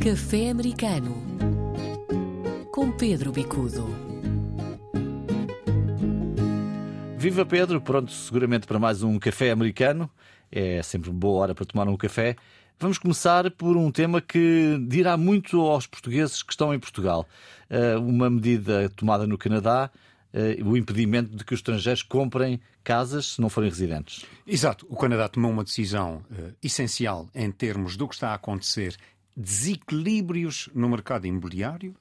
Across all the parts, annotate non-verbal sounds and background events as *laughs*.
Café Americano com Pedro Bicudo. Viva Pedro, pronto seguramente para mais um café americano. É sempre uma boa hora para tomar um café. Vamos começar por um tema que dirá muito aos portugueses que estão em Portugal. Uh, uma medida tomada no Canadá, uh, o impedimento de que os estrangeiros comprem casas se não forem residentes. Exato. O Canadá tomou uma decisão uh, essencial em termos do que está a acontecer desequilíbrios no mercado imobiliário,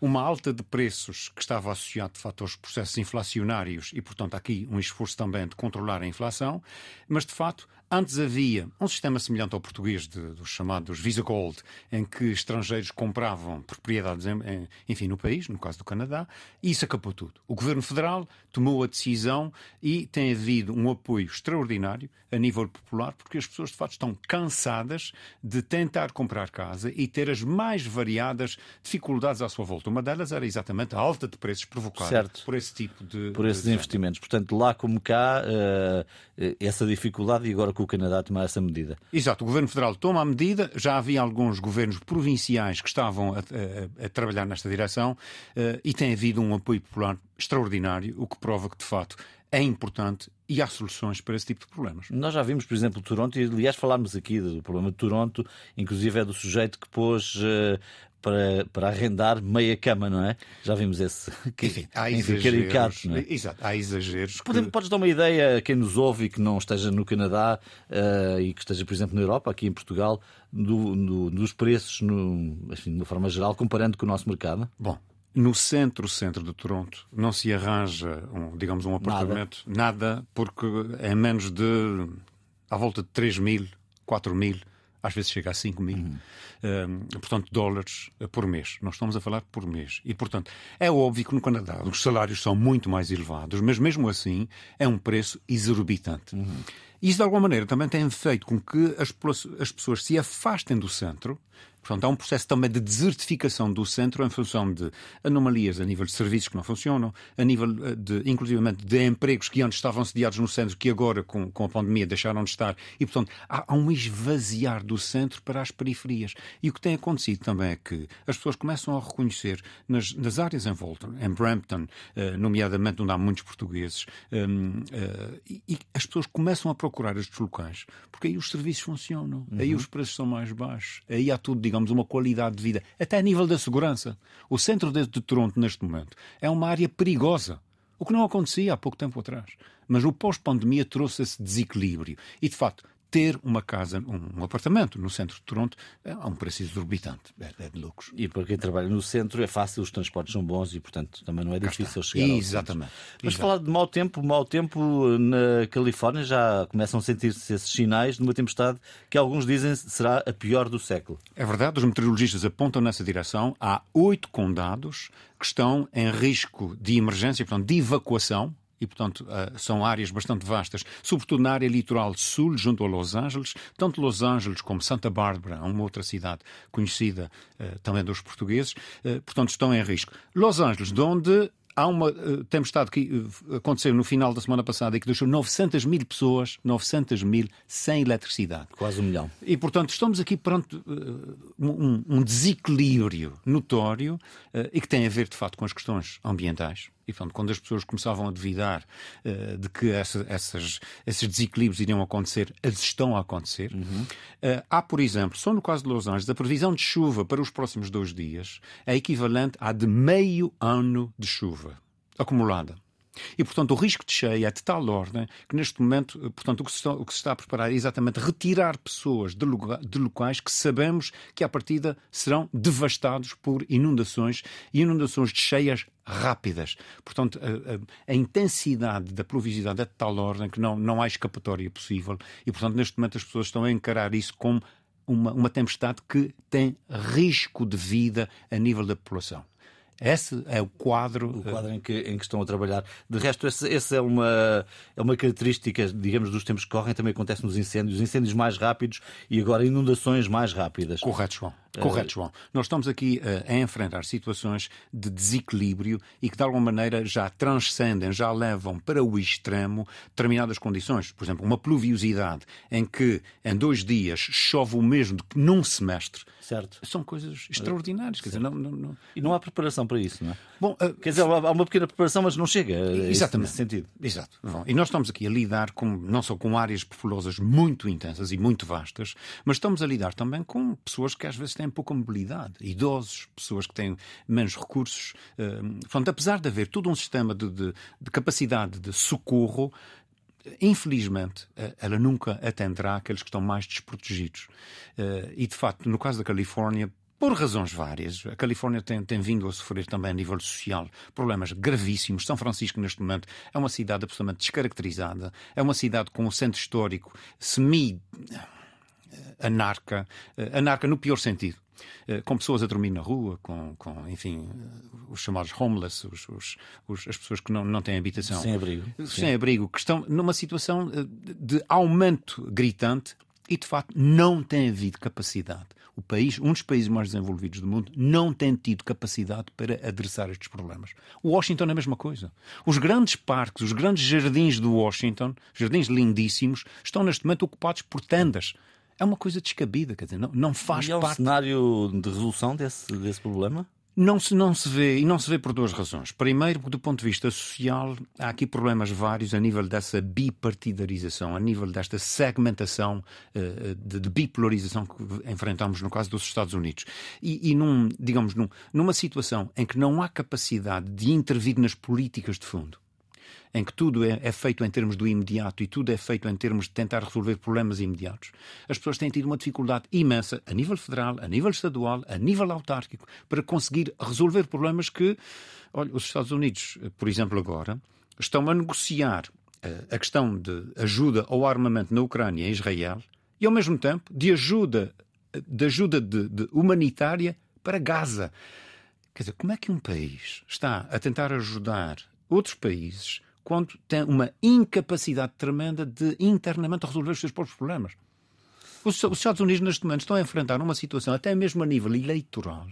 uma alta de preços que estava associada facto aos processos inflacionários e, portanto, aqui um esforço também de controlar a inflação, mas de facto Antes havia um sistema semelhante ao português de, dos chamados Visa Gold, em que estrangeiros compravam propriedades, em, enfim, no país, no caso do Canadá, e isso acabou tudo. O Governo Federal tomou a decisão e tem havido um apoio extraordinário a nível popular, porque as pessoas, de facto, estão cansadas de tentar comprar casa e ter as mais variadas dificuldades à sua volta. Uma delas era exatamente a alta de preços provocada certo. por esse tipo de. Por esses de investimentos. Portanto, lá como cá, uh, essa dificuldade e agora com o Canadá tomar essa medida. Exato, o Governo Federal toma a medida, já havia alguns governos provinciais que estavam a, a, a trabalhar nesta direção uh, e tem havido um apoio popular extraordinário, o que prova que, de facto, é importante e há soluções para esse tipo de problemas. Nós já vimos, por exemplo, Toronto, e aliás falámos aqui do problema de Toronto, inclusive é do sujeito que pôs uh, para, para arrendar meia cama, não é? Já vimos esse. *laughs* Enfim, há exageros. Caricato, não é? Exato, há exageros. Que... Podes dar uma ideia a quem nos ouve e que não esteja no Canadá uh, e que esteja, por exemplo, na Europa, aqui em Portugal, do, do, dos preços, no, enfim, de uma forma geral, comparando com o nosso mercado? Bom, no centro, centro de Toronto, não se arranja, um, digamos, um apartamento, nada, nada porque é menos de, à volta de 3 mil, 4 mil, às vezes chega a 5 mil, uhum. um, portanto, dólares por mês. Nós estamos a falar por mês. E, portanto, é óbvio que no Canadá os salários são muito mais elevados, mas mesmo assim é um preço exorbitante. Uhum. Isso, de alguma maneira, também tem feito com que as, as pessoas se afastem do centro Portanto, há um processo também de desertificação do centro em função de anomalias a nível de serviços que não funcionam, a nível eh, de, inclusivamente, de empregos que antes estavam sediados no centro, que agora, com, com a pandemia, deixaram de estar. E, portanto, há, há um esvaziar do centro para as periferias. E o que tem acontecido também é que as pessoas começam a reconhecer nas, nas áreas em volta, em Brampton, eh, nomeadamente onde há muitos portugueses, ehm, eh, e, e, as pessoas começam a procurar estes locais, porque aí os serviços funcionam, uhum. aí os preços são mais baixos, aí há tudo, digamos, digamos, uma qualidade de vida, até a nível da segurança. O centro de Toronto, neste momento, é uma área perigosa. O que não acontecia há pouco tempo atrás. Mas o pós-pandemia trouxe esse desequilíbrio. E, de facto, ter uma casa, um, um, apartamento no centro de Toronto é um preço exorbitante, é, é, de lucros. E para quem trabalha no centro é fácil, os transportes são bons e, portanto, também não é difícil chegar Exatamente. Mas falar de mau tempo, mau tempo na Califórnia já começam a sentir-se esses sinais de uma tempestade que alguns dizem será a pior do século. É verdade, os meteorologistas apontam nessa direção. Há oito condados que estão em risco de emergência, portanto, de evacuação e, portanto, uh, são áreas bastante vastas, sobretudo na área litoral sul, junto a Los Angeles, tanto Los Angeles como Santa Bárbara, uma outra cidade conhecida uh, também dos portugueses, uh, portanto, estão em risco. Los Angeles, de onde há uma uh, tempestade que uh, aconteceu no final da semana passada e que deixou 900 mil pessoas, 900 mil, sem eletricidade. Quase um milhão. E, portanto, estamos aqui perante uh, um, um, desequilíbrio notório e que tem a ver, de facto, com as questões ambientais. E, portanto, quando as pessoas começavam a duvidar uh, de que essa, essas, esses desequilíbrios iriam acontecer, eles estão a acontecer. Uhum. Uh, há, por exemplo, só no caso de Los Angeles, a previsão de chuva para os próximos dois dias é equivalente à de meio ano de chuva acumulada. E, portanto, o risco de cheia é de tal ordem que, neste momento, portanto, o que se está, o que se está a preparar é exatamente retirar pessoas de, lugar, de locais que sabemos que, à partida, serão devastados por inundações e inundações de cheias rápidas. Portanto, a, a, a, intensidade da pluviosidade é de tal ordem que não, não há escapatória possível e, portanto, neste momento as pessoas estão a encarar isso como uma, uma tempestade que tem risco de vida a nível da população. Esse é o quadro. O quadro em que, em que estão a trabalhar. De resto, essa é, uma, é uma característica, digamos, dos tempos que correm, também acontece nos incêndios. Incêndios mais rápidos e agora inundações mais rápidas. Correto, João. Correto, João. Nós estamos aqui uh, a enfrentar situações de desequilíbrio e que, de alguma maneira, já transcendem, já levam para o extremo determinadas condições. Por exemplo, uma pluviosidade em que em dois dias chove o mesmo que num semestre. Certo. São coisas extraordinárias. Quer dizer, não, não, não... E não há preparação para isso, não é? Bom, uh, Quer dizer, há uma pequena preparação, mas não chega. Exatamente. Nesse sentido. Exato. Bom, e nós estamos aqui a lidar com, não só com áreas populosas muito intensas e muito vastas, mas estamos a lidar também com pessoas que às vezes têm pouca mobilidade, idosos, pessoas que têm menos recursos. Uh, portanto, apesar de haver todo um sistema de, de, de capacidade de socorro, infelizmente, eh, ela nunca atenderá aqueles que estão mais desprotegidos. E, de facto, no caso da Califórnia, por razões várias. A Califórnia tem, tem, vindo a sofrer também a nível social problemas gravíssimos. São Francisco, neste momento, é uma cidade absolutamente descaracterizada. É uma cidade com um centro histórico semi-anarca. Anarca no pior sentido. Eh, com pessoas a dormir na rua, com, com enfim, eh, os chamados homeless, os, os, os, as pessoas que não, não têm habitação. Sem abrigo. Sem Sim. abrigo, que estão numa situação eh, de aumento gritante e, de facto, não tem havido capacidade. O país, um dos países mais desenvolvidos do mundo, não tem tido capacidade para adressar estes problemas. O Washington é a mesma coisa. Os grandes parques, os grandes jardins do Washington, jardins lindíssimos, estão neste momento ocupados por tendas é uma coisa descabida, quer dizer, não, não faz e é um parte. cenário de resolução desse, desse problema? Não se, não se vê, e não se vê por duas razões. Primeiro, do ponto de vista social, há aqui problemas vários a nível dessa bipartidarização, a nível desta segmentação uh, de, de, bipolarização que enfrentamos no caso dos Estados Unidos. E, e num, digamos, num, numa situação em que não há capacidade de intervir nas políticas de fundo, em que tudo é, é, feito em termos do imediato e tudo é feito em termos de tentar resolver problemas imediatos, as pessoas têm tido uma dificuldade imensa a nível federal, a nível estadual, a nível autárquico, para conseguir resolver problemas que, olha, os Estados Unidos, por exemplo, agora, estão a negociar uh, a questão de ajuda ao armamento na Ucrânia e Israel e, ao mesmo tempo, de ajuda, de ajuda de, de humanitária para Gaza. Quer dizer, como é que um país está a tentar ajudar outros países quando tem uma incapacidade tremenda de internamente resolver os seus próprios problemas. Os, Estados Unidos, neste momento, estão a enfrentar uma situação, até mesmo a nível eleitoral,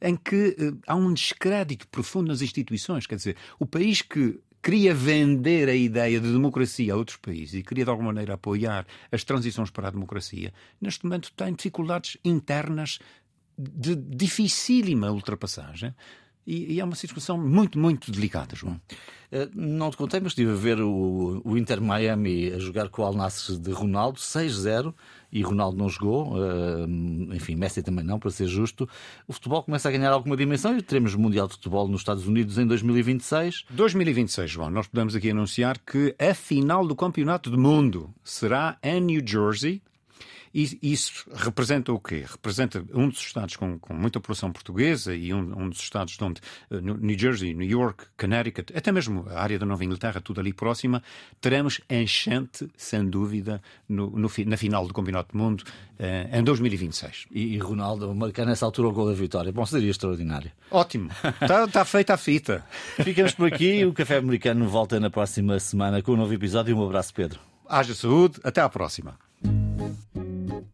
em que uh, há um descrédito profundo nas instituições. Quer dizer, o país que queria vender a ideia de democracia a outros países e queria, de alguma maneira, apoiar as transições para a democracia, neste momento tem dificuldades internas de dificílima ultrapassagem e, e, é uma situação muito, muito delicada, João. Eh, não te contei, mas estive a ver o, o Inter Miami a jogar com o Al Nassr de Ronaldo, 6-0, e Ronaldo não jogou, uh, enfim, Messi também não, para ser justo. O futebol começa a ganhar alguma dimensão e teremos Mundial de Futebol nos Estados Unidos em 2026. 2026, João, nós podemos aqui anunciar que a final do Campeonato do Mundo será em New Jersey, e isso representa o quê? Representa um dos estados com, com muita população portuguesa e um, um dos estados onde uh, New Jersey, New York, Connecticut, até mesmo a área da Nova Inglaterra, tudo ali próxima, teremos enchente, sem dúvida, no, no, na final do Campeonato do Mundo uh, em 2026. E, e Ronaldo marcar nessa altura o gol da vitória. Bom, seria extraordinário. Ótimo. Está tá feita a fita. Ficamos por aqui. O Café Americano volta na próxima semana com um novo episódio. Um abraço, Pedro. Haja saúde. Até à próxima.